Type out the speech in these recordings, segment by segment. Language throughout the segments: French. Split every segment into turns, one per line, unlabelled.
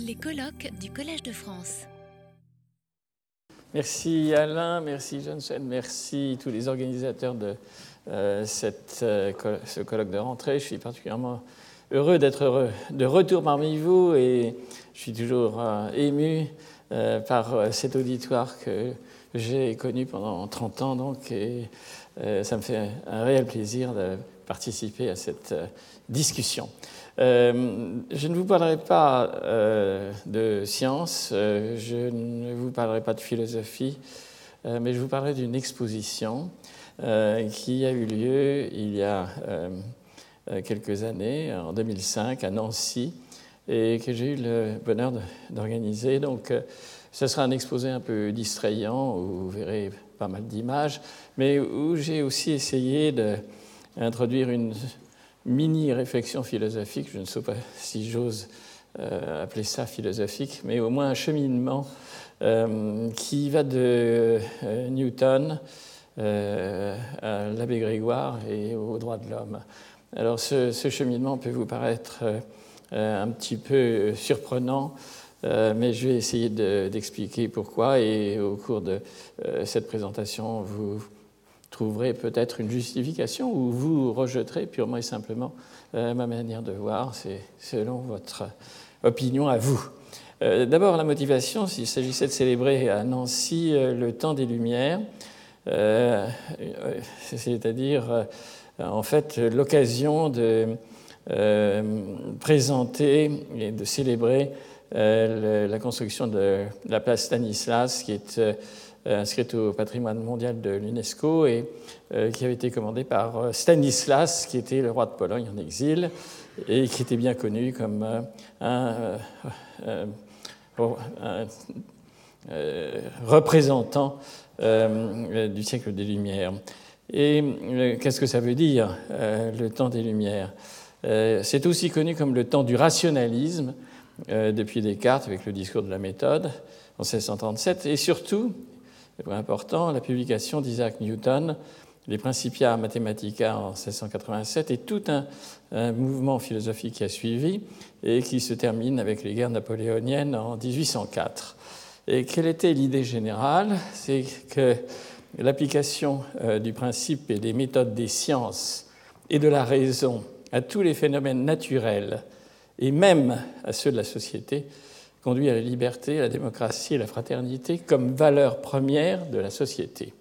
Les colloques du Collège de France.
Merci Alain, merci Johnson, merci tous les organisateurs de euh, cette, euh, ce colloque de rentrée. Je suis particulièrement heureux d'être de retour parmi vous et je suis toujours euh, ému par cet auditoire que j'ai connu pendant 30 ans donc et ça me fait un réel plaisir de participer à cette discussion. Euh, je ne vous parlerai pas euh, de science, euh, je ne vous parlerai pas de philosophie, mais je vous parlerai d'une exposition qui a eu lieu il y a quelques années, en 2005, à Nancy, et que j'ai eu le bonheur d'organiser. Donc, ce sera un exposé un peu distrayant, où vous verrez pas mal d'images, mais où j'ai aussi essayé d'introduire une mini-réflexion philosophique, je ne sais pas si j'ose euh, appeler ça philosophique, mais au moins un cheminement euh, qui va de euh, Newton à l'abbé Grégoire et aux droits de l'homme. Alors ce, cheminement peut vous paraître un petit peu surprenant, mais je vais essayer d'expliquer pourquoi et au cours de cette présentation, vous trouverez peut-être une justification ou vous rejeterez purement et simplement euh, ma manière de voir. C'est selon votre opinion à vous. Euh, d'abord, la motivation, s'il s'agissait de célébrer à Nancy euh, le temps des Lumières, c'est-à-dire en fait l'occasion de présenter et de célébrer la construction de la place Stanislas, qui est inscrite au patrimoine mondial de l'UNESCO et euh, qui avait été commandée par euh, Stanislas, qui était le roi de Pologne en exil et qui était bien connu comme un, représentant du siècle des Lumières. Et qu'est-ce que ça veut dire, le temps des Lumières? C'est aussi connu comme le temps du rationalisme, depuis Descartes avec le discours de la méthode en 1637, et surtout, important, la publication d'Isaac Newton, les Principia Mathematica en 1687, et tout un, mouvement philosophique qui a suivi et qui se termine avec les guerres napoléoniennes en 1804. Et quelle était l'idée générale? C'est que l'application euh, du principe et des méthodes des sciences et de la raison à tous les phénomènes naturels et même à ceux de la société conduit à la liberté, la démocratie et la fraternité comme valeurs premières de la société.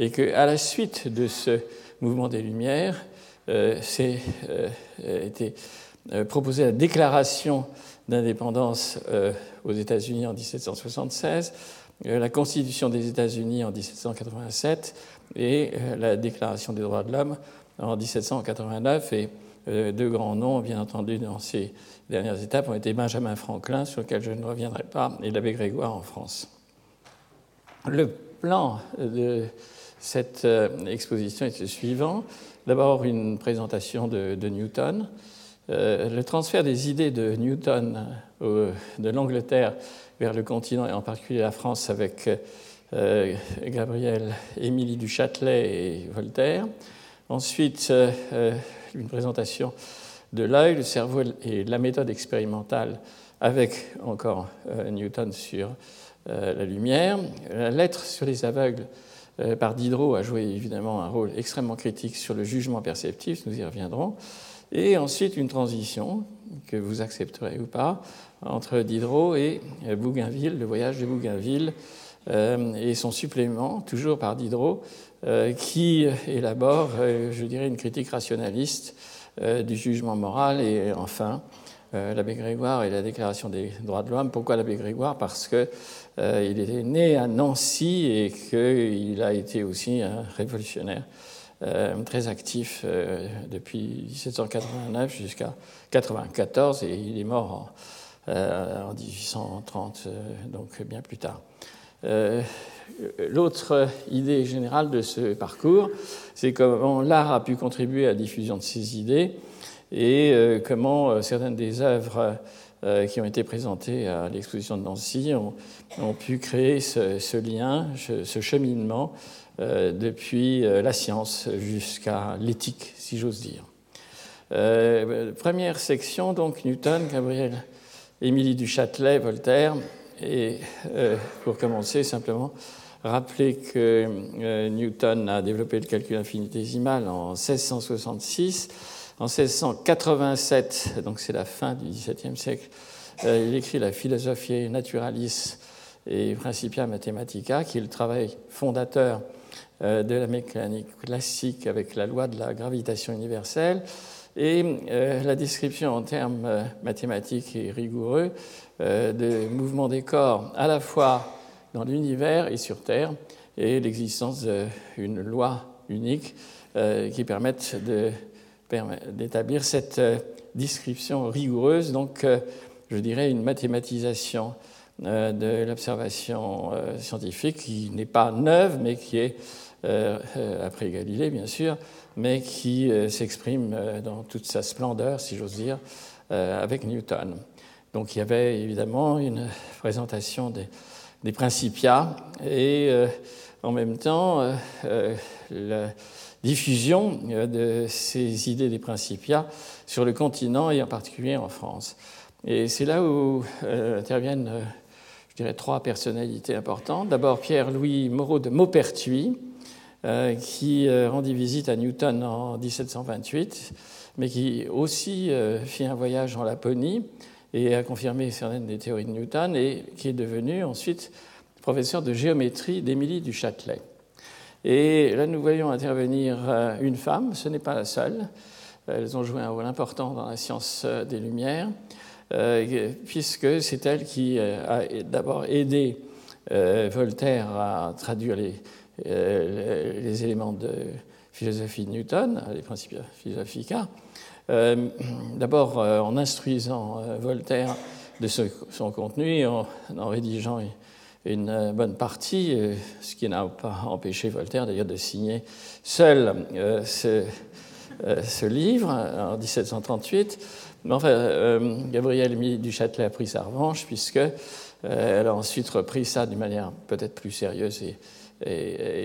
Et qu'à la suite de ce mouvement des Lumières, euh, c'est euh, été euh, proposé la déclaration d'indépendance euh, aux États-Unis en 1776, la Constitution des États-Unis en 1787 et la Déclaration des droits de l'homme en 1789. Et deux grands noms, bien entendu, dans ces dernières étapes ont été Benjamin Franklin, sur lequel je ne reviendrai pas, et l'abbé Grégoire en France. Le plan de cette euh, exposition est le suivant. D'abord, une présentation de, Newton, euh, le transfert des idées de Newton euh, de l'Angleterre vers le continent, et en particulier la France, avec Gabriel Émilie du Châtelet et Voltaire. Ensuite, une présentation de l'œil, le cerveau et la méthode expérimentale avec encore euh, Newton sur euh, la lumière. La lettre sur les aveugles euh, par Diderot a joué évidemment un rôle extrêmement critique sur le jugement perceptif, nous y reviendrons. Et ensuite une transition, que vous accepterez ou pas, entre Diderot et Bougainville, le voyage de Bougainville, et son supplément, toujours par Diderot, qui élabore, je dirais, une critique rationaliste du jugement moral et enfin euh, l'abbé Grégoire et la Déclaration des droits de l'homme. Pourquoi l'abbé Grégoire? Parce qu'il euh, était né à Nancy et qu'il a été aussi un révolutionnaire très actif depuis 1789 jusqu'à 1994 et il est mort en, 1830, donc bien plus tard. L'autre idée générale de ce parcours, c'est comment l'art a pu contribuer à la diffusion de ces idées et euh, comment euh, certaines des œuvres euh, qui ont été présentées à l'exposition de Nancy ont, pu créer ce, lien, ce cheminement depuis la science jusqu'à l'éthique, si j'ose dire. première section, donc Newton, Gabriel Émilie du Châtelet, Voltaire. Et pour commencer, simplement rappeler que Newton a développé le calcul infinitésimal en 1666. En 1687, donc c'est la fin du XVIIe siècle, il écrit la Philosophie Naturalis et Principia Mathematica, qui est le travail fondateur euh, de la mécanique classique avec la loi de la gravitation universelle. Et euh, la description en termes euh, mathématiques et rigoureux de mouvements des corps à la fois dans l'univers et sur Terre, et l'existence d'une loi unique qui permette d'établir cette description rigoureuse, donc je dirais une mathématisation euh, de l'observation euh, scientifique qui n'est pas neuve, mais qui est, euh, après Galilée bien sûr, mais qui s'exprime dans toute sa splendeur, si j'ose dire, avec Newton. Donc il y avait évidemment une présentation des, des Principia et en même temps la diffusion de ces idées des Principia sur le continent et en particulier en France. Et c'est là où interviennent je dirais, trois personnalités importantes. D'abord Pierre-Louis Moreau de Maupertuis, euh, qui euh, rendit visite à Newton en 1728, mais qui aussi euh, fit un voyage en Laponie et a confirmé certaines des théories de Newton, et qui est devenu ensuite professeur de géométrie d'Émilie du Châtelet. Et là, nous voyons intervenir une femme, ce n'est pas la seule. Elles ont joué un rôle important dans la science des Lumières. Euh, puisque c'est elle qui euh, a d'abord aidé euh, Voltaire à traduire les, les, éléments de philosophie de Newton, les principes philosophica. D'abord en instruisant Voltaire de son contenu en, rédigeant une bonne partie, ce qui n'a pas empêché Voltaire d'ailleurs de signer seul ce, livre en 1738. Mais enfin, euh, Gabrielle du Châtelet a pris sa revanche, puisque euh, elle a ensuite repris ça d'une manière peut-être plus sérieuse et,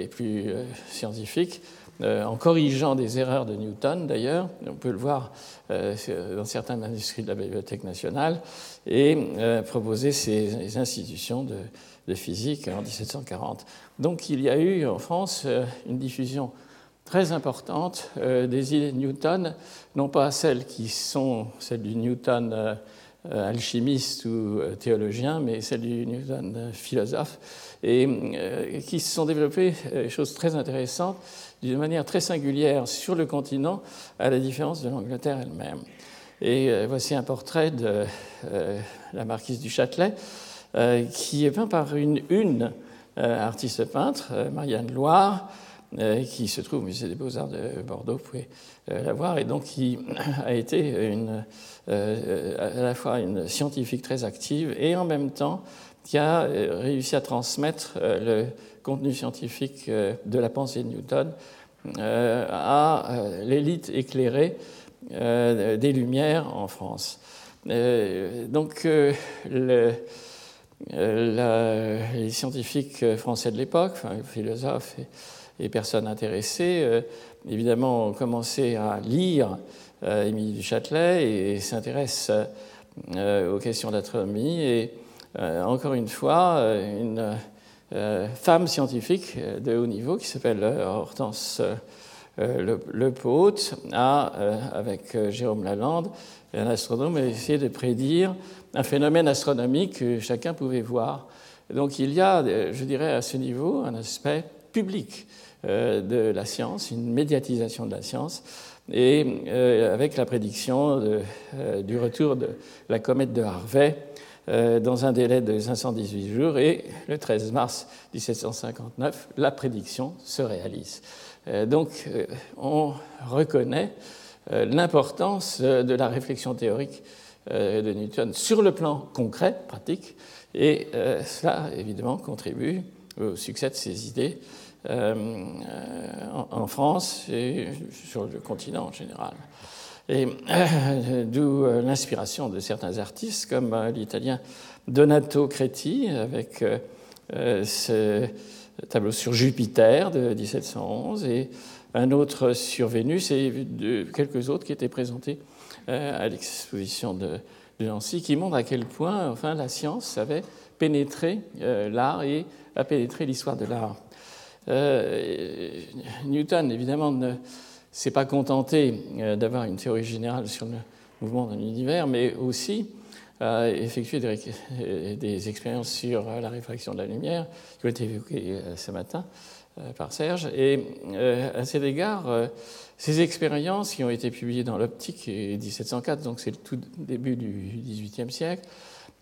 plus euh, scientifique, en corrigeant des erreurs de Newton d'ailleurs, on peut le voir dans certains manuscrits de la Bibliothèque nationale, et proposer ces, institutions de, de, physique en 1740. Donc il y a eu en France une diffusion très importante euh, des idées de Newton, non pas celles qui sont celles du Newton euh, euh, alchimiste ou théologien, mais celles du Newton philosophe, et qui se sont développées des choses très intéressantes d'une manière très singulière sur le continent, à la différence de l'Angleterre elle-même. Et voici un portrait de la marquise du Châtelet, qui est peint par une, une artiste peintre, Marianne Loire, euh, qui se trouve au Musée des Beaux-Arts de Bordeaux, vous pouvez euh, la voir, et donc qui a été euh, à la fois une scientifique très active et en même temps qui a réussi à transmettre le contenu scientifique de la pensée de Newton à l'élite éclairée des Lumières en France. donc, le, les scientifiques français de l'époque, les philosophes et, et personnes intéressées, euh, évidemment, ont commencé à lire euh, Émilie du Châtelet et s'intéressent euh, aux questions d'astronomie. Et encore une fois, une femme scientifique de haut niveau qui s'appelle Hortense le, le a, avec Jérôme Lalande, un astronome, essayé de prédire un phénomène astronomique que chacun pouvait voir. Donc il y a, je dirais, à ce niveau, un aspect public de la science, une médiatisation de la science, et euh, avec la prédiction euh, du retour de la comète de Harvey dans un délai de 518 jours, et le 13 mars 1759, la prédiction se réalise. donc on reconnaît l'importance de la réflexion théorique de Newton sur le plan concret, pratique, et cela évidemment contribue au succès de ses idées euh, en France et sur le continent en général. Et euh, d'où euh, l'inspiration de certains artistes comme l'italien Donato Creti avec ce tableau sur Jupiter de 1711 et un autre sur Vénus et quelques autres qui étaient présentés à l'exposition de, Nancy, qui montre à quel point enfin, la science avait pénétré l'art et a pénétré l'histoire de l'art. Newton, évidemment, ne s'est pas contenté d'avoir une théorie générale sur le mouvement dans l'univers, mais aussi a effectué des, expériences sur la réfraction de la lumière, qui ont été évoquées ce matin par Serge. Et à cet égard, ces expériences qui ont été publiées dans l'optique en 1704, donc c'est le tout début du XVIIIe siècle,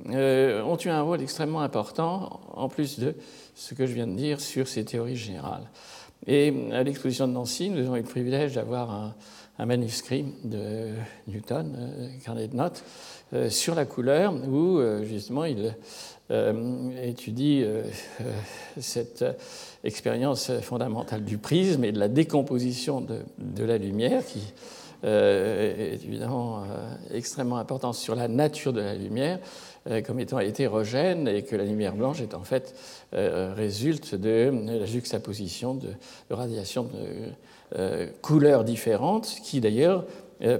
euh, ont eu un rôle extrêmement important, en plus de ce que je viens de dire sur ces théories générales. Et à l'exposition de Nancy, nous avons eu le privilège d'avoir un, manuscrit de Newton, euh, carnet de notes, euh, sur la couleur, où justement il étudie cette expérience fondamentale du prisme et de la décomposition de, la lumière, qui est évidemment extrêmement importante sur la nature de la lumière, comme étant hétérogène et que la lumière blanche est en fait euh, résulte de la juxtaposition de, radiations de euh, couleurs différentes qui d'ailleurs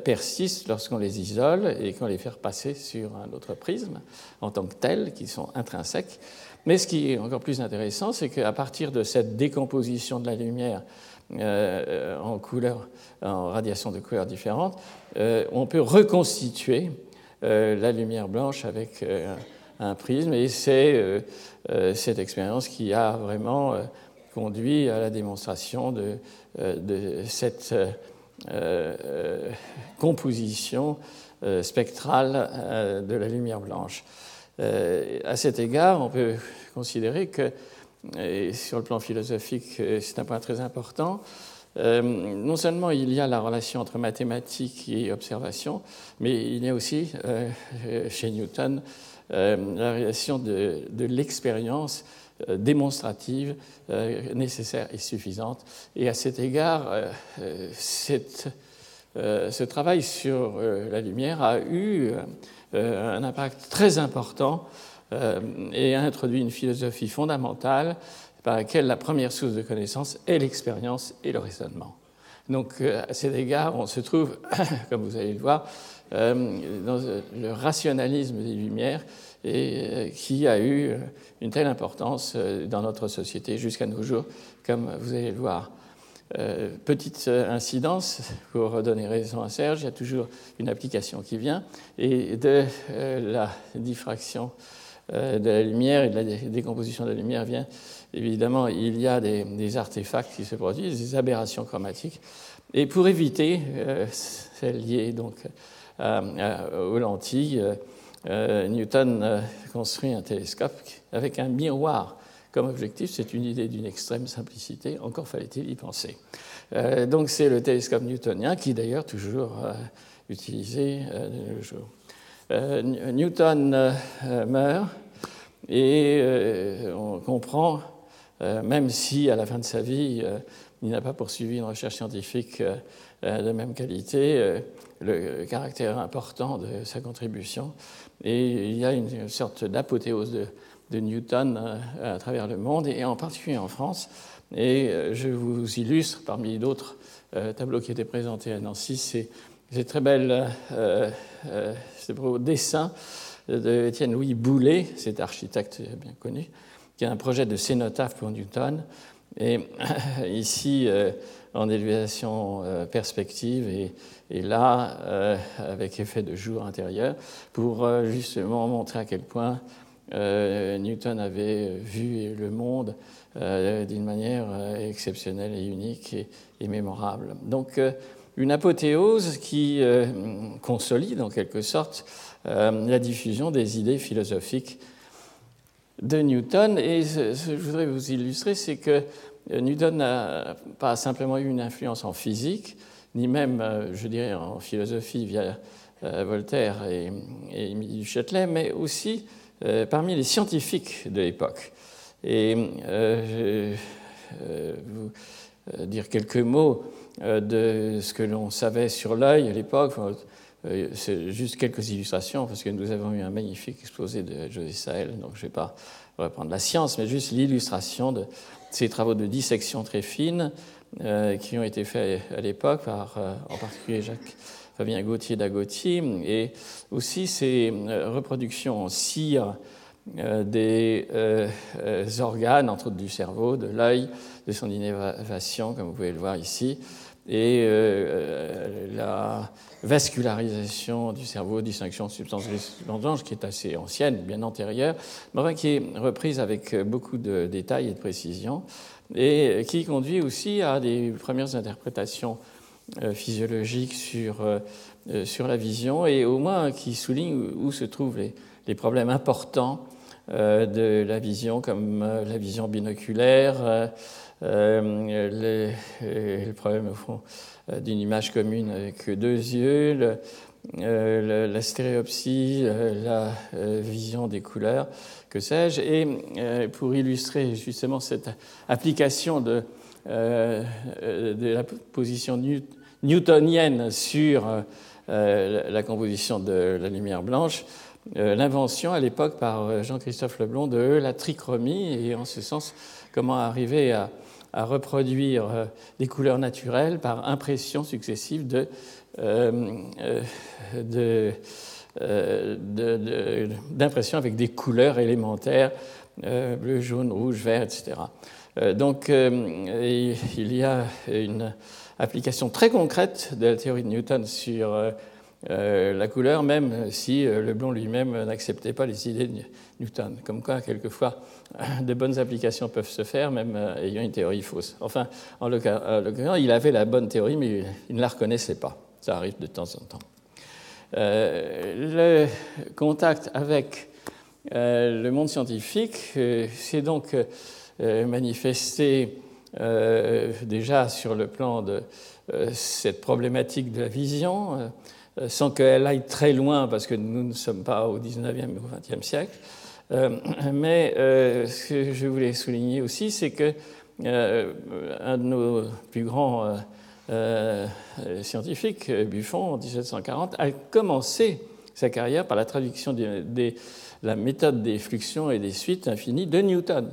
persistent lorsqu'on les isole et qu'on les fait passer sur un autre prisme en tant que tels, qui sont intrinsèques. Mais ce qui est encore plus intéressant, c'est qu'à partir de cette décomposition de la lumière en couleurs, en radiations de couleurs différentes, on peut reconstituer euh, la lumière blanche avec euh, un prisme. Et c'est euh, cette expérience qui a vraiment conduit à la démonstration de, cette composition spectrale de la lumière blanche. à cet égard, on peut considérer que, sur le plan philosophique, c'est un point très important, euh, non seulement il y a la relation entre mathématiques et observation, mais il y a aussi euh, chez Newton euh, la relation de, l'expérience démonstrative nécessaire et suffisante. Et à cet égard, ce travail sur la lumière a eu un impact très important et a introduit une philosophie fondamentale par laquelle la première source de connaissance est l'expérience et le raisonnement. Donc, euh, à cet égard, on se trouve, comme vous allez le voir, euh, dans euh, le rationalisme des Lumières et qui a eu une telle importance dans notre société jusqu'à nos jours, comme vous allez le voir. petite incidence, pour redonner raison à Serge, il y a toujours une application qui vient, et de la diffraction de la lumière et de la décomposition de la lumière vient évidemment, il y a des, artefacts qui se produisent, des aberrations chromatiques. Et pour éviter euh, celles liées donc, aux lentilles, euh, Newton construit un télescope avec un miroir comme objectif. C'est une idée d'une extrême simplicité, encore fallait-il y penser. Euh, donc c'est le télescope newtonien qui d'ailleurs toujours utilisé de nos jours. Newton meurt et on comprend euh, même si à la fin de sa vie, euh, il n'a pas poursuivi une recherche scientifique euh, de même qualité, le caractère important de sa contribution. Et il y a une sorte d'apothéose de, Newton à travers le monde, et en particulier en France. Et je vous illustre, parmi d'autres tableaux qui étaient présentés à Nancy, ces, très belles dessins de Étienne Louis Boulet, cet architecte bien connu, qui a un projet de cénotaphe pour Newton. Et ici, euh, en élévation euh, perspective, et, là, euh, avec effet de jour intérieur, pour justement montrer à quel point Newton avait vu le monde d'une manière exceptionnelle et unique et, et mémorable. Donc, une apothéose qui consolide en quelque sorte la diffusion des idées philosophiques de Newton. Et ce que je voudrais vous illustrer, c'est que euh, Newton n'a pas simplement eu une influence en physique, ni même, euh, je dirais, en philosophie via euh, Voltaire et, Émilie du Châtelet, mais aussi parmi les scientifiques de l'époque. Et je vais vous dire quelques mots de ce que l'on savait sur l'œil à l'époque. Euh, c'est juste quelques illustrations, parce que nous avons eu un magnifique exposé de José Sahel, donc je ne vais pas reprendre la science, mais juste l'illustration de ces travaux de dissection très fines euh, qui ont été faits à l'époque par, euh, en particulier Jacques Fabien Gauthier d'Agotier, et aussi ces reproductions en cire des organes, entre autres du cerveau, de l'œil, de son innervation, comme vous pouvez le voir ici, et la vascularisation du cerveau, distinction de substance blanche, qui est assez ancienne, bien antérieure, mais qui est reprise avec beaucoup de détails et de précision, et qui conduit aussi à des premières interprétations euh, physiologiques sur, euh, euh, sur la vision, et au moins qui souligne où se trouvent les, les problèmes importants de la vision, comme la vision binoculaire, le, le problème euh, d'une image commune avec deux yeux, euh, la stéréopsie, euh, la vision des couleurs, que sais-je. Et pour illustrer justement cette application de la position newtonienne sur la composition de la lumière blanche, l'invention à l'époque par Jean-Christophe Leblond de la trichromie, et en ce sens, comment arriver à à reproduire euh, des couleurs naturelles par impression successive de, euh, euh, avec des couleurs élémentaires, bleu, jaune, rouge, vert, etc. donc il y a une application très concrète de la théorie de Newton sur la couleur, même si Leblond lui-même n'acceptait pas les idées de Newton. Comme quoi, quelquefois, de bonnes applications peuvent se faire, même euh, ayant une théorie fausse. Enfin, en l'occurrence, il avait la bonne théorie, mais il ne la reconnaissait pas. Ça arrive de temps en temps. Euh, le contact avec euh, le monde scientifique s'est donc manifesté déjà sur le plan de cette problématique de la vision, sans qu'elle aille très loin, parce que nous ne sommes pas au 19e ou au 20e siècle. Euh, mais euh, ce que je voulais souligner aussi, c'est que euh, un de nos plus grands scientifiques, Buffon, en 1740, a commencé sa carrière par la traduction de, la méthode des fluxions et des suites infinies de Newton.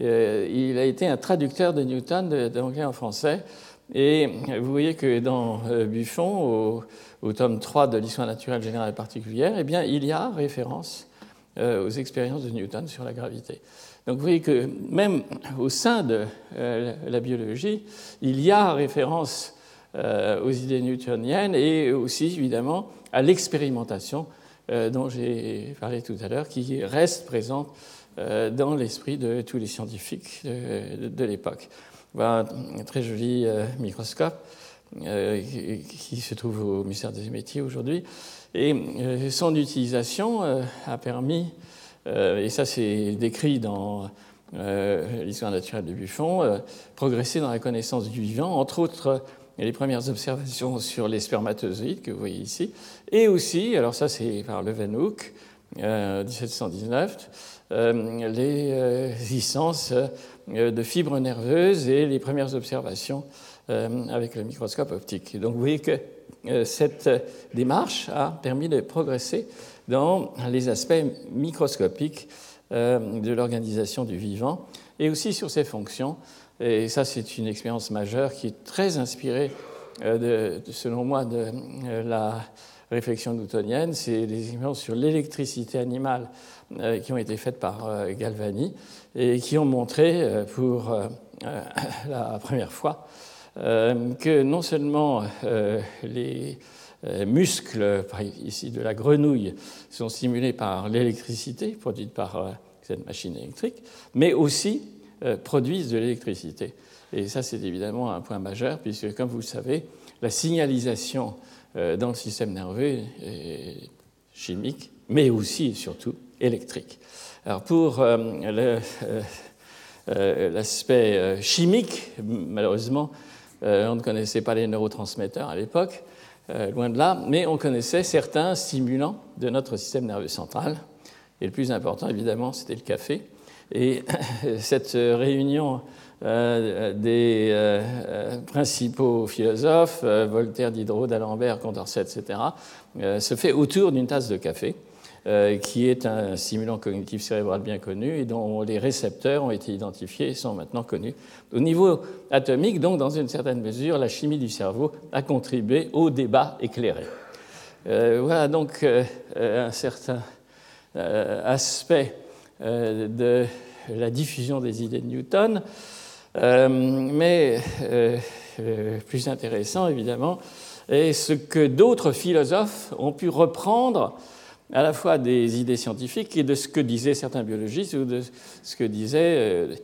il a été un traducteur de Newton d'anglais en français. Et vous voyez que dans Buffon, au, tome 3 de l'histoire naturelle générale et particulière, eh bien, il y a référence euh, aux expériences de Newton sur la gravité. Donc vous voyez que même au sein de euh, la biologie, il y a référence euh, aux idées newtoniennes et aussi évidemment à l'expérimentation dont j'ai parlé tout à l'heure, qui reste présente dans l'esprit de tous les scientifiques de, l'époque. Voilà un très joli microscope qui se trouve au ministère des métiers aujourd'hui. Et euh, son utilisation euh, a permis, euh, et ça c'est décrit dans l'histoire naturelle de Buffon, progresser dans la connaissance du vivant, entre autres les premières observations sur les spermatozoïdes que vous voyez ici, et aussi, alors ça c'est par Leeuwenhoek, 1719, les existences de fibres nerveuses et les premières observations avec le microscope optique. donc vous voyez que euh, cette démarche a permis de progresser dans les aspects microscopiques euh, de l'organisation du vivant et aussi sur ses fonctions. Et ça, c'est une expérience majeure qui est très inspirée, euh, selon moi, de la réflexion newtonienne. C'est des expériences sur l'électricité animale qui ont été faites par Galvani et qui ont montré pour la première fois euh, que non seulement euh, les euh, muscles, ici de la grenouille, sont stimulés par l'électricité produite par cette machine électrique, mais aussi produisent de l'électricité. Et ça, c'est évidemment un point majeur, puisque, comme vous le savez, la signalisation dans le système nerveux chimique, mais aussi et surtout électrique. Alors, pour l'aspect chimique, malheureusement, euh, on ne connaissait pas les neurotransmetteurs à l'époque, euh, loin de là, mais on connaissait certains stimulants de notre système nerveux central. Et le plus important, évidemment, c'était le café. Et cette réunion euh, des principaux philosophes, Voltaire, Diderot, d'Alembert, Condorcet, etc., se fait autour d'une tasse de café. qui est un stimulant cognitif cérébral bien connu et dont les récepteurs ont été identifiés et sont maintenant connus. Au niveau atomique, donc, dans une certaine mesure, la chimie du cerveau a contribué au débat éclairé. voilà donc un certain aspect de la diffusion des idées de Newton. Euh, mais euh, plus intéressant, évidemment, est ce que d'autres philosophes ont pu reprendre à la fois des idées scientifiques et de ce que disaient certains biologistes ou de ce que disaient euh,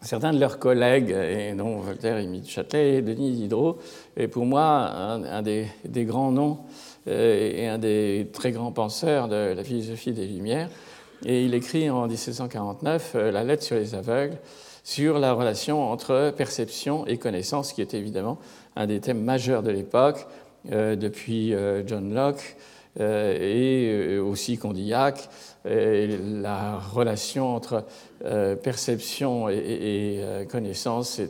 certains de leurs collègues, et dont Voltaire, Émile Châtelet et Denis Diderot, est pour moi un, des, des, grands noms et un des très grands penseurs de la philosophie des Lumières. Et il écrit en 1749 la lettre sur les aveugles, sur la relation entre perception et connaissance, qui était évidemment un des thèmes majeurs de l'époque, euh, depuis euh, John Locke euh, et aussi Condillac. la relation entre perception et, connaissance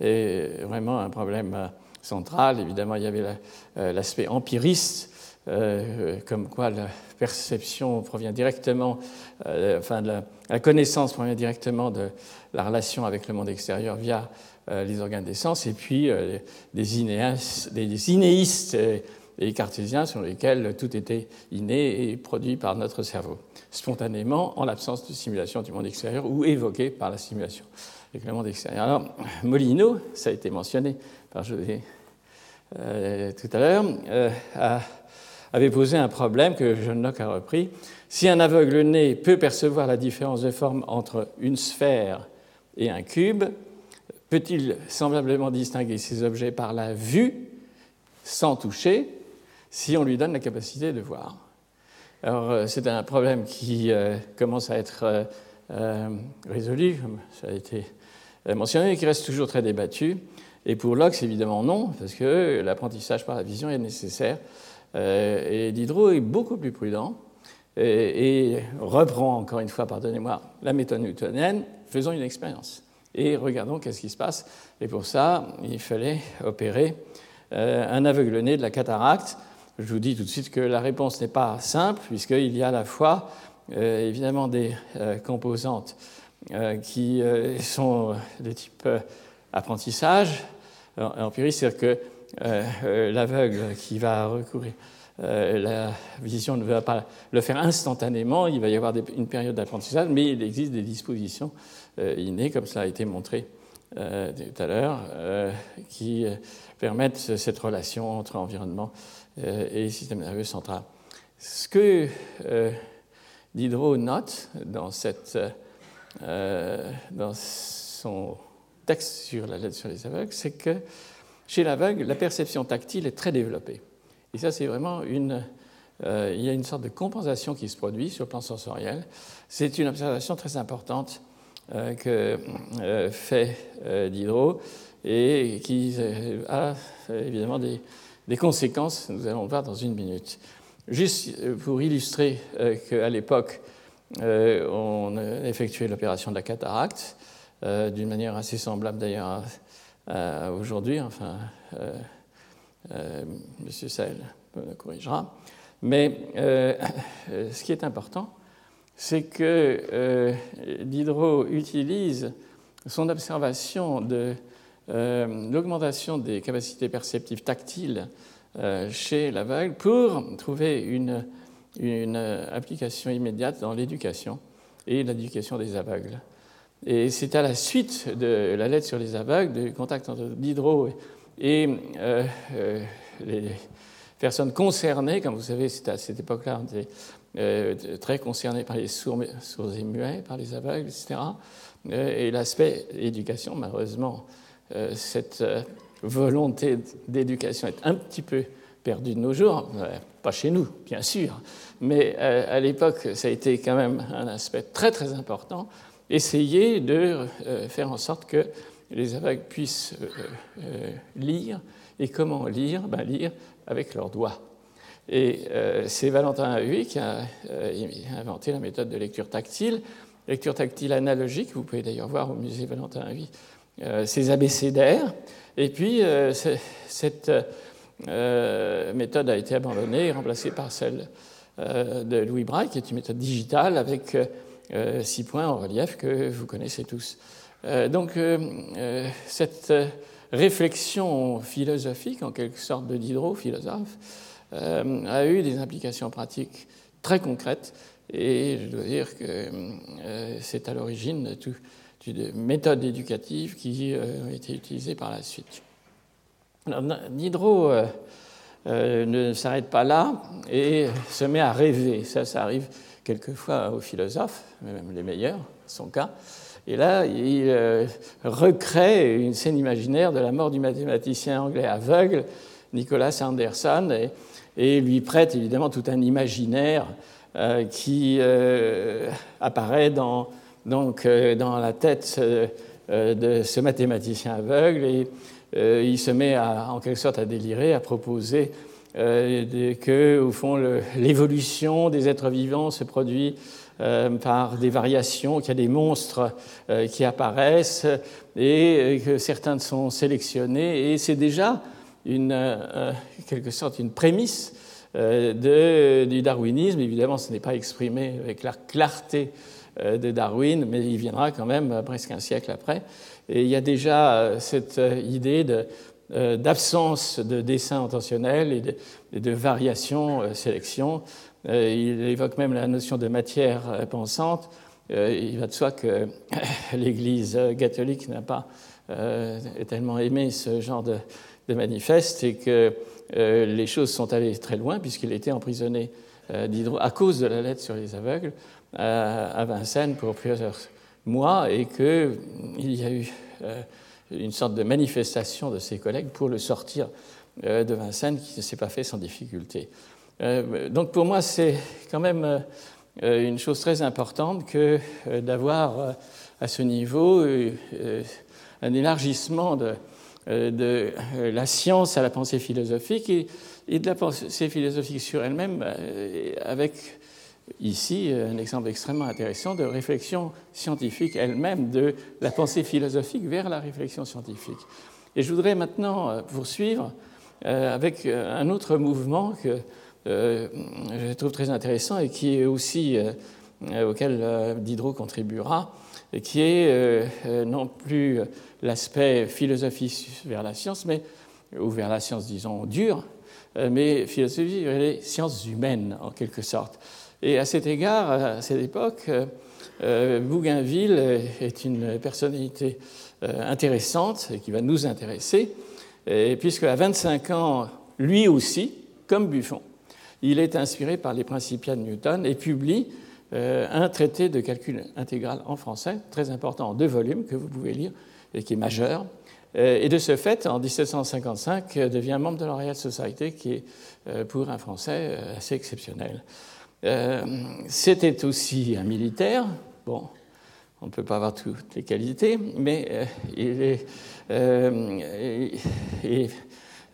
est, vraiment un problème central. Évidemment, il y avait l'aspect empiriste, comme quoi la perception provient directement, enfin, la, connaissance provient directement de la relation avec le monde extérieur via euh, les organes des sens, et puis euh, des, inéistes, inéistes et cartésiens sur lesquels tout était inné et produit par notre cerveau, spontanément en l'absence de simulation du monde extérieur ou évoqué par la simulation avec le monde extérieur. Alors, Molino, ça a été mentionné par José euh, tout à l'heure, avait posé un problème que John Locke a repris. Si un aveugle né peut percevoir la différence de forme entre une sphère et un cube, peut-il semblablement distinguer ces objets par la vue, sans toucher, si on lui donne la capacité de voir? Alors, euh, c'est un problème qui euh, commence à être euh, résolu, comme ça a été mentionné, et qui reste toujours très débattu. Et pour Locke, évidemment non, parce que l'apprentissage par la vision est nécessaire. Et Diderot est beaucoup plus prudent et, reprend encore une fois, pardonnez-moi, la méthode newtonienne, faisons une expérience et regardons qu'est-ce qui se passe. Et pour ça, il fallait opérer euh, un aveugle-né de la cataracte. Je vous dis tout de suite que la réponse n'est pas simple, puisqu'il y a à la fois euh, évidemment des euh, composantes qui sont de type apprentissage, empirique, c'est-à-dire que l'aveugle qui va recourir euh, la vision ne va pas le faire instantanément, il va y avoir une période d'apprentissage, mais il existe des dispositions euh, innées, comme cela a été montré euh, tout à l'heure, qui permettent cette relation entre environnement et système nerveux central. Ce que Diderot note dans, dans son texte sur la lettre sur les aveugles, c'est que chez l'aveugle, la perception tactile est très développée. Et ça, c'est vraiment une. Euh, il y a une sorte de compensation qui se produit sur le plan sensoriel. C'est une observation très importante euh, que euh, fait Diderot et qui a évidemment des, conséquences, nous allons le voir dans une minute. Juste pour illustrer qu'à l'époque, on effectuait l'opération de la cataracte, d'une manière assez semblable d'ailleurs à, aujourd'hui, enfin euh, Monsieur Sell me corrigera. Mais euh, ce qui est important, c'est que euh, Diderot utilise son observation de l'augmentation des capacités perceptives tactiles chez l'aveugle pour trouver une, application immédiate dans l'éducation et l'éducation des aveugles. Et c'est à la suite de la lettre sur les aveugles, du contact entre Diderot et euh, euh, les personnes concernées, comme vous savez, c'était à cette époque-là, euh, très concernées par les sourds, et muets, par les aveugles, etc. et l'aspect éducation, malheureusement, cette volonté d'éducation est un petit peu perdue de nos jours, pas chez nous, bien sûr, mais à l'époque, ça a été quand même un aspect très très important, essayer de faire en sorte que les aveugles puissent euh, euh, lire. Et comment lire? Ben, Lire avec leurs doigts. Et euh, c'est Valentin Huy qui a inventé la méthode de lecture tactile, lecture tactile analogique. Vous pouvez d'ailleurs voir au musée Valentin Huy ces abécédaires. Et puis, cette méthode a été abandonnée et remplacée par celle de Louis Braille, qui est une méthode digitale avec six points en relief que vous connaissez tous. donc, cette réflexion philosophique, en quelque sorte de Diderot, philosophe, a eu des implications pratiques très concrètes. Et je dois dire que c'est à l'origine de méthodes éducatives qui ont été utilisées par la suite. Diderot euh, euh, ne s'arrête pas là et se met à rêver. Ça, ça arrive quelquefois aux philosophes, même les meilleurs, son cas. Et là, il euh, recrée une scène imaginaire de la mort du mathématicien anglais aveugle, Nicolas Anderson, et, lui prête évidemment tout un imaginaire qui apparaît dans, donc, dans la tête de ce mathématicien aveugle. Et euh, il se met en quelque sorte à délirer, à proposer euh, que, au fond, l'évolution des êtres vivants se produit euh, par des variations, qu'il y a des monstres qui apparaissent et que certains sont sélectionnés. Et c'est déjà une, quelque sorte une prémisse du darwinisme. Évidemment, ce n'est pas exprimé avec la clarté de Darwin, mais il viendra quand même presque un siècle après. Et il y a déjà euh, cette euh, idée euh, d'absence de, dessin intentionnel et de, variation, sélection. il évoque même la notion de matière pensante. il va de soi que l'Église catholique n'a pas tellement aimé ce genre de, manifeste et que les choses sont allées très loin puisqu'il était emprisonné à cause de la lettre sur les aveugles à Vincennes pour plusieurs mois et qu'il y a eu euh, une sorte de manifestation de ses collègues pour le sortir euh, de Vincennes qui ne s'est pas fait sans difficulté. Euh, donc pour moi, c'est quand même une chose très importante que d'avoir à ce niveau un élargissement de, de, la science à la pensée philosophique et de la pensée philosophique sur elle-même avec ici un exemple extrêmement intéressant de réflexion scientifique elle-même, de la pensée philosophique vers la réflexion scientifique. Et je voudrais maintenant euh, poursuivre euh, avec euh, un autre mouvement que je trouve très intéressant et qui est aussi auquel Diderot contribuera, qui est non plus l'aspect philosophie vers la science, mais, ou vers la science, disons, dure, mais philosophie vers les sciences humaines, en quelque sorte. Et à cet égard, à cette époque, euh, Bougainville est une personnalité euh, intéressante et qui va nous intéresser, puisque à 25 ans, lui aussi, comme Buffon, il est inspiré par les Principia de Newton et publie euh, un traité de calcul intégral en français, très important, en deux volumes, que vous pouvez lire et qui est majeur. Et de ce fait, en 1755, devient membre de la Royal Society, qui est pour un Français assez exceptionnel. Euh, c'était aussi un militaire. Bon, on ne peut pas avoir toutes les qualités, mais euh, il est,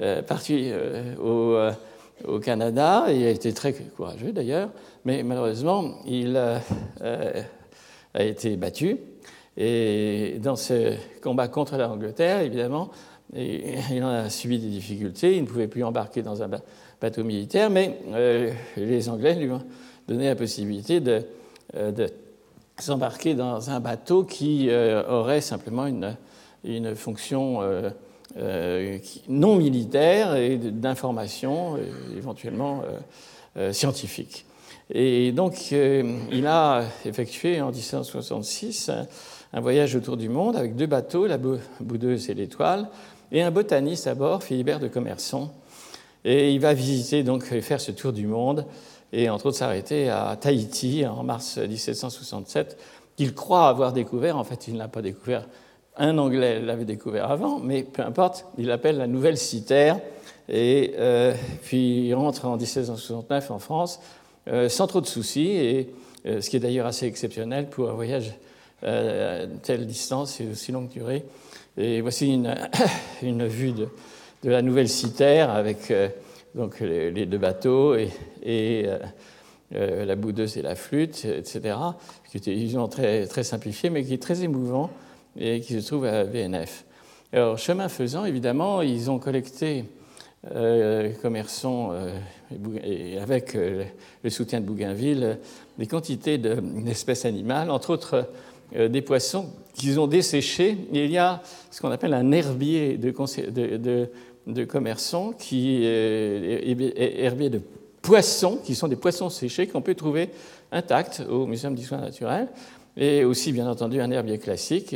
euh, parti au, Canada. Il a été très courageux d'ailleurs, mais malheureusement, il a été battu. Et dans ce combat contre l'Angleterre, évidemment, il en a subi des difficultés. Il ne pouvait plus embarquer dans un bateau militaire, mais euh, les Anglais lui ont donné la possibilité de, euh, s'embarquer dans un bateau qui euh, aurait simplement une, une fonction non militaire et d'information, éventuellement scientifique. Et donc, il a effectué en 1766 un voyage autour du monde avec deux bateaux, la Boudeuse et l'Étoile, et un botaniste à bord, Philibert de Commerson, et il va visiter, donc, faire ce tour du monde, et entre autres s'arrêter à Tahiti en mars 1767, qu'il croit avoir découvert. En fait, il ne l'a pas découvert. Un Anglais l'avait découvert avant, mais peu importe, il l'appelle la Nouvelle Citerre. Et euh, puis il rentre en 1769 en France euh, sans trop de soucis, et, euh, ce qui est d'ailleurs assez exceptionnel pour un voyage à telle distance et aussi longue durée. Et voici une, une vue de, de la nouvelle citère avec euh, donc les, deux bateaux et, euh, euh, la boudeuse et la flûte, etc., qui était évidemment très, très simplifié, mais qui est très émouvant et qui se trouve à VNF. Alors, chemin faisant, évidemment, ils ont collecté commerçons, et avec le soutien de Bougainville, des quantités d'espèces animales, entre autres des poissons qu'ils ont desséchés. il y a ce qu'on appelle un herbier de, de, de commerçants, qui est herbier de poissons, qui sont des poissons séchés qu'on peut trouver intacts au Muséum d'histoire naturelle, et aussi bien entendu un herbier classique.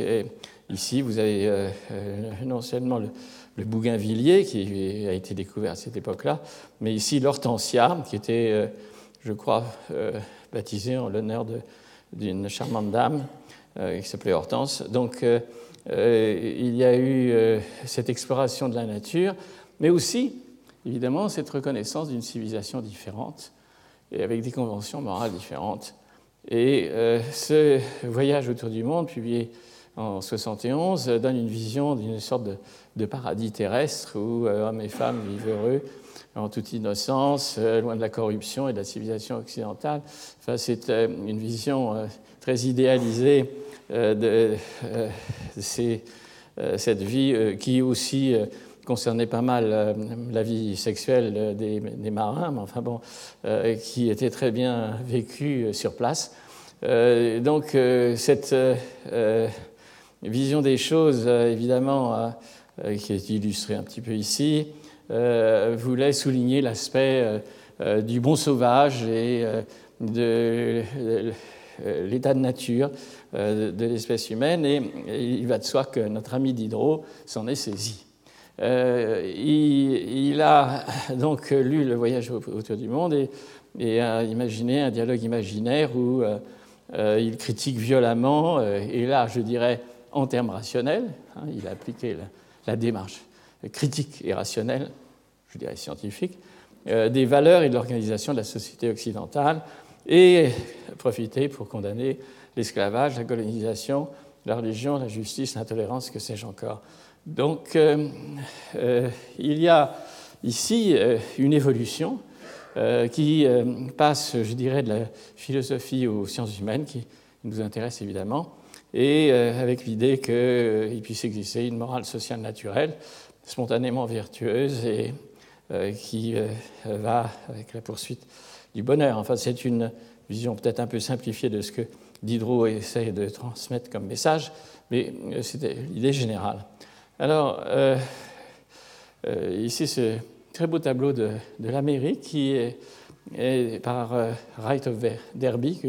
Ici, vous avez euh, euh, non seulement le, bougainvillier qui a été découvert à cette époque-là, mais ici l'hortensia, qui était, euh, je crois, baptisé en l'honneur d'une charmante dame qui s'appelait Hortense. Donc, il y a eu cette exploration de la nature, mais aussi évidemment cette reconnaissance d'une civilisation différente et avec des conventions morales différentes. Et euh, ce voyage autour du monde, publié en 71, donne une vision d'une sorte de, paradis terrestre où euh, hommes et femmes vivent heureux en toute innocence, euh, loin de la corruption et de la civilisation occidentale. Enfin, c'est une vision très idéalisée de, cette vie qui aussi concernait pas mal euh, la vie sexuelle euh, des, marins, mais enfin bon, euh, qui était très bien vécue sur place. donc cette vision des choses, évidemment, qui est illustrée un petit peu ici, voulait souligner l'aspect du bon sauvage et de l'état de nature de l'espèce humaine. Et il va de soi que notre ami Diderot s'en est saisi. Euh, il, a donc lu Le voyage autour du monde et, a imaginé un dialogue imaginaire où euh, euh, il critique violemment, et là je dirais en termes rationnels, hein, il a appliqué la, démarche critique et rationnelle, je dirais scientifique, des valeurs et de l'organisation de la société occidentale, et profiter pour condamner l'esclavage, la colonisation, la religion, la justice, l'intolérance, que sais-je encore. Donc, euh, euh, il y a ici euh, une évolution qui passe, je dirais, de la philosophie aux sciences humaines, qui nous intéresse évidemment, et avec l'idée qu'il puisse exister une morale sociale naturelle, spontanément vertueuse et qui va avec la poursuite du bonheur. Enfin, c'est une vision peut-être un peu simplifiée de ce que Diderot essaie de transmettre comme message, mais c'était l'idée générale. Alors, euh, euh, ici, ce très beau tableau de, l'Amérique qui est, par euh, Wright of Derby,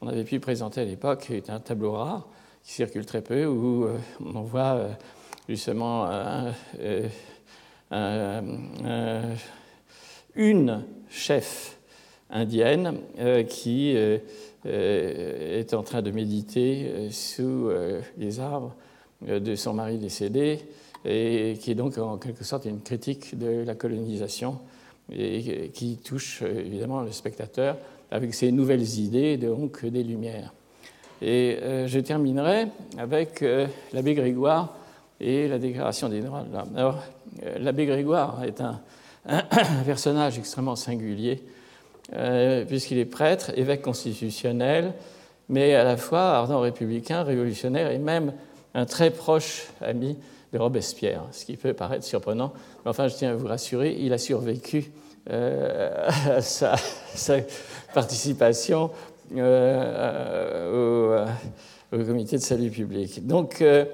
qu'on avait pu présenter à l'époque, est un tableau rare qui circule très peu, où on voit justement une chef indienne qui est en train de méditer sous les arbres euh, de son mari décédé, et qui est donc en quelque sorte une critique de la colonisation, et qui touche euh, évidemment le spectateur avec ses nouvelles idées, donc des Lumières. Et euh, je terminerai avec l'abbé Grégoire et la Déclaration des droits de l'homme. Alors, l'abbé Grégoire est un, personnage extrêmement singulier, puisqu'il est prêtre, évêque constitutionnel, mais à la fois ardent républicain, révolutionnaire et même un très proche ami de Robespierre, ce qui peut paraître surprenant. Mais enfin, je tiens à vous rassurer, il a survécu euh, à sa, participation euh, au, comité de salut public. Donc, euh,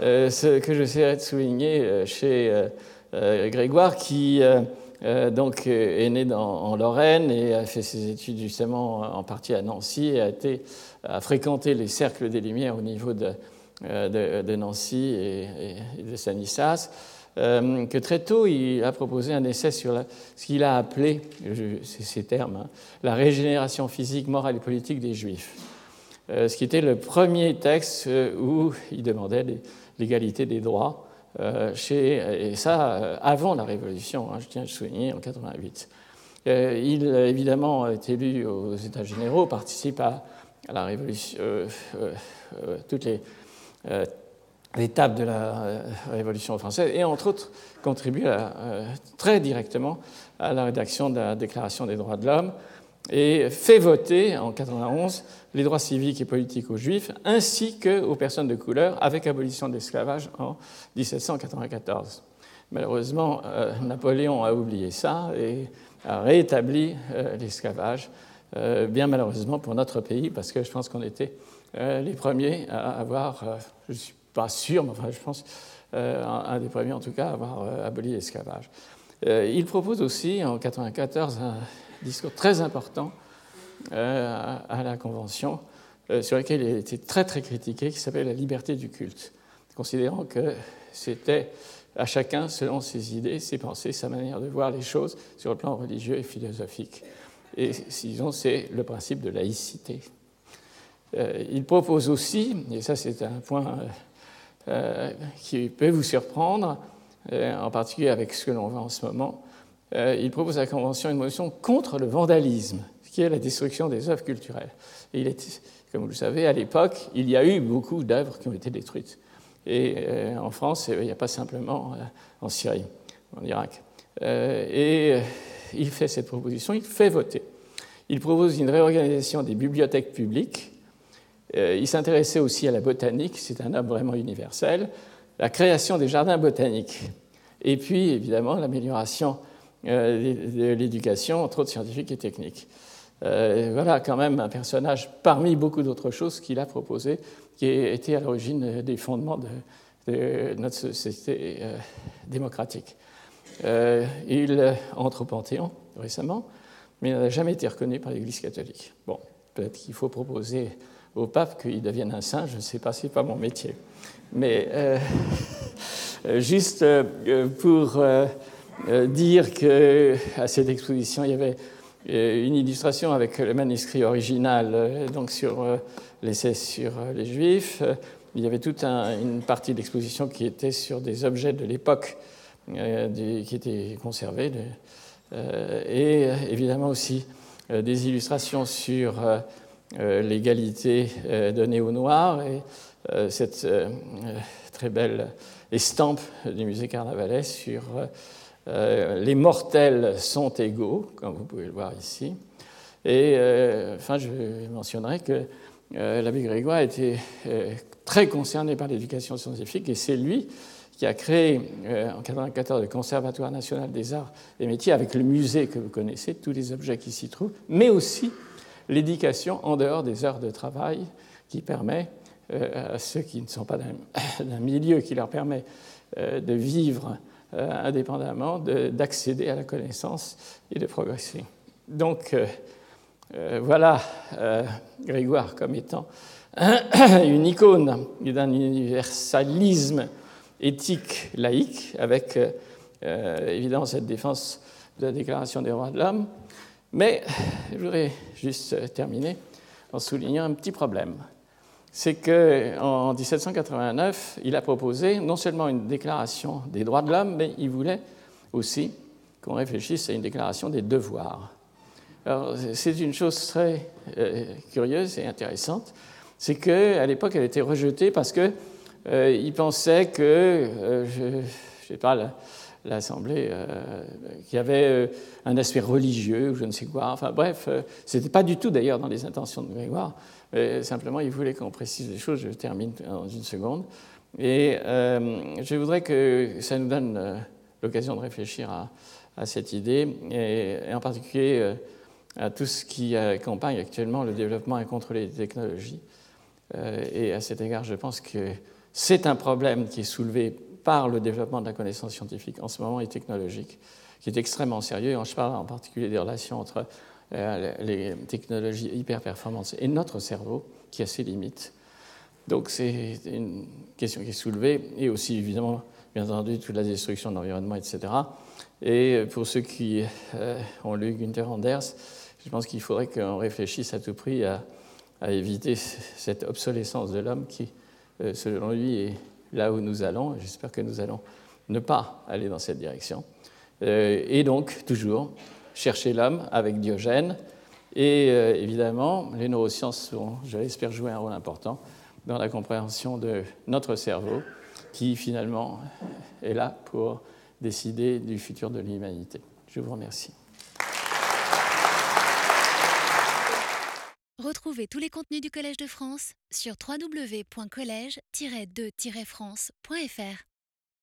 ce que j'essaierai de souligner chez Grégoire, qui donc, est né en Lorraine et a fait ses études justement en partie à Nancy et a, fréquenté les cercles des Lumières au niveau de euh, Nancy et, de Sanissas, euh, que très tôt il a proposé un essai sur ce qu'il a appelé, c'est ces termes, hein, la régénération physique, morale et politique des Juifs. Euh, ce qui était le premier texte où il demandait l'égalité des droits, chez, et ça avant la Révolution, hein, je tiens à le souligner, en 88. il, évidemment, est élu aux États généraux, participe à, la Révolution, toutes les euh, l'étape de la euh, Révolution française et entre autres contribue euh, très directement à la rédaction de la Déclaration des droits de l'homme et fait voter en 91 les droits civiques et politiques aux juifs ainsi qu'aux personnes de couleur avec abolition de l'esclavage en 1794. Malheureusement, Napoléon a oublié ça et a rétabli l'esclavage, bien malheureusement pour notre pays, parce que je pense qu'on était les premiers à avoir, je ne suis pas sûr, mais enfin je pense, un des premiers en tout cas à avoir aboli l'esclavage. il propose aussi en 1994 un discours très important à la Convention euh, sur lequel il été très très critiqué, qui s'appelle la liberté du culte, considérant que c'était à chacun, selon ses idées, ses pensées, sa manière de voir les choses sur le plan religieux et philosophique. Et sinon, c'est le principe de laïcité. Euh, il propose aussi, et ça c'est un point euh, qui peut vous surprendre, en particulier avec ce que l'on voit en ce moment, il propose à la Convention une motion contre le vandalisme, qui est la destruction des œuvres culturelles. Il est comme vous le savez, à l'époque, il y a eu beaucoup d'œuvres qui ont été détruites. Et euh, en France, il n'y a pas simplement euh, en Syrie, en Irak. Euh, et il fait cette proposition, il fait voter. Il propose une réorganisation des bibliothèques publiques. il s'intéressait aussi à la botanique, c'est un homme vraiment universel. La création des jardins botaniques. Et puis, évidemment, l'amélioration de l'éducation, entre autres scientifiques et techniques. Euh, voilà quand même un personnage parmi beaucoup d'autres choses qu'il a proposé, qui était à l'origine des fondements de, notre société euh, démocratique. Euh, il entre au Panthéon récemment, mais il n'a jamais été reconnu par l'Église catholique. Bon, peut-être qu'il faut proposer au pape qu'il devienne un saint, je ne sais pas, ce n'est pas mon métier. Mais juste pour dire qu'à cette exposition, il y avait une illustration avec le manuscrit original euh, donc sur euh, l'essai sur euh, les Juifs. Il y avait toute une partie de l'exposition qui était sur des objets de l'époque qui étaient conservés, et évidemment aussi des illustrations sur l'égalité donnée aux Noirs et cette très belle estampe du musée Carnavalet sur euh, les mortels sont égaux, comme vous pouvez le voir ici. Et euh, enfin, je mentionnerai que euh, l'abbé Grégoire était très concerné par l'éducation scientifique et c'est lui qui a créé en 1994 le Conservatoire national des arts et métiers avec le musée que vous connaissez, tous les objets qui s'y trouvent, mais aussi l'éducation en dehors des heures de travail qui permet à ceux qui ne sont pas d'un milieu qui leur permet de vivre euh, indépendamment d'accéder à la connaissance et de progresser. Donc euh, euh, voilà Grégoire comme étant une icône d'un universalisme éthique laïque, avec évidemment cette défense de la Déclaration des droits de l'homme. Mais je voudrais juste terminer en soulignant un petit problème c'est qu'en 1789, il a proposé non seulement une déclaration des droits de l'homme, mais il voulait aussi qu'on réfléchisse à une déclaration des devoirs. C'est une chose très euh, curieuse et intéressante, c'est qu'à l'époque, elle était rejetée parce qu'il euh, pensait que, euh, je ne sais pas, l'Assemblée, euh, qu'il y avait un aspect religieux ou je ne sais quoi. Enfin bref, ce n'était pas du tout d'ailleurs dans les intentions de Grégoire simplement, il voulait qu'on précise les choses. Je termine dans une seconde. Et euh, je voudrais que ça nous donne euh, l'occasion de réfléchir à, cette idée, et, en particulier euh, à tout ce qui accompagne actuellement le développement et contrôle des technologies. et à cet égard, je pense que c'est un problème qui est soulevé par le développement de la connaissance scientifique en ce moment et technologique, qui est extrêmement sérieux. Je parle en particulier des relations entre euh, les technologies hyper performantes et notre cerveau qui a ses limites. Donc c'est une question qui est soulevée et aussi évidemment, bien entendu, toute la destruction de l'environnement, etc. Et pour ceux qui euh, ont lu Günther Anders, je pense qu'il faudrait qu'on réfléchisse à tout prix à, éviter cette obsolescence de l'homme qui, euh, selon lui, est là où nous allons. J'espère que nous allons ne pas aller dans cette direction. et donc, toujours, chercher l'homme avec Diogène. Et euh, évidemment, les neurosciences vont, je l'espère, jouer un rôle important dans la compréhension de notre cerveau, qui finalement est là pour décider du futur de l'humanité. Je vous remercie.
Retrouvez tous les contenus du Collège de France sur www.colège-2-france.fr.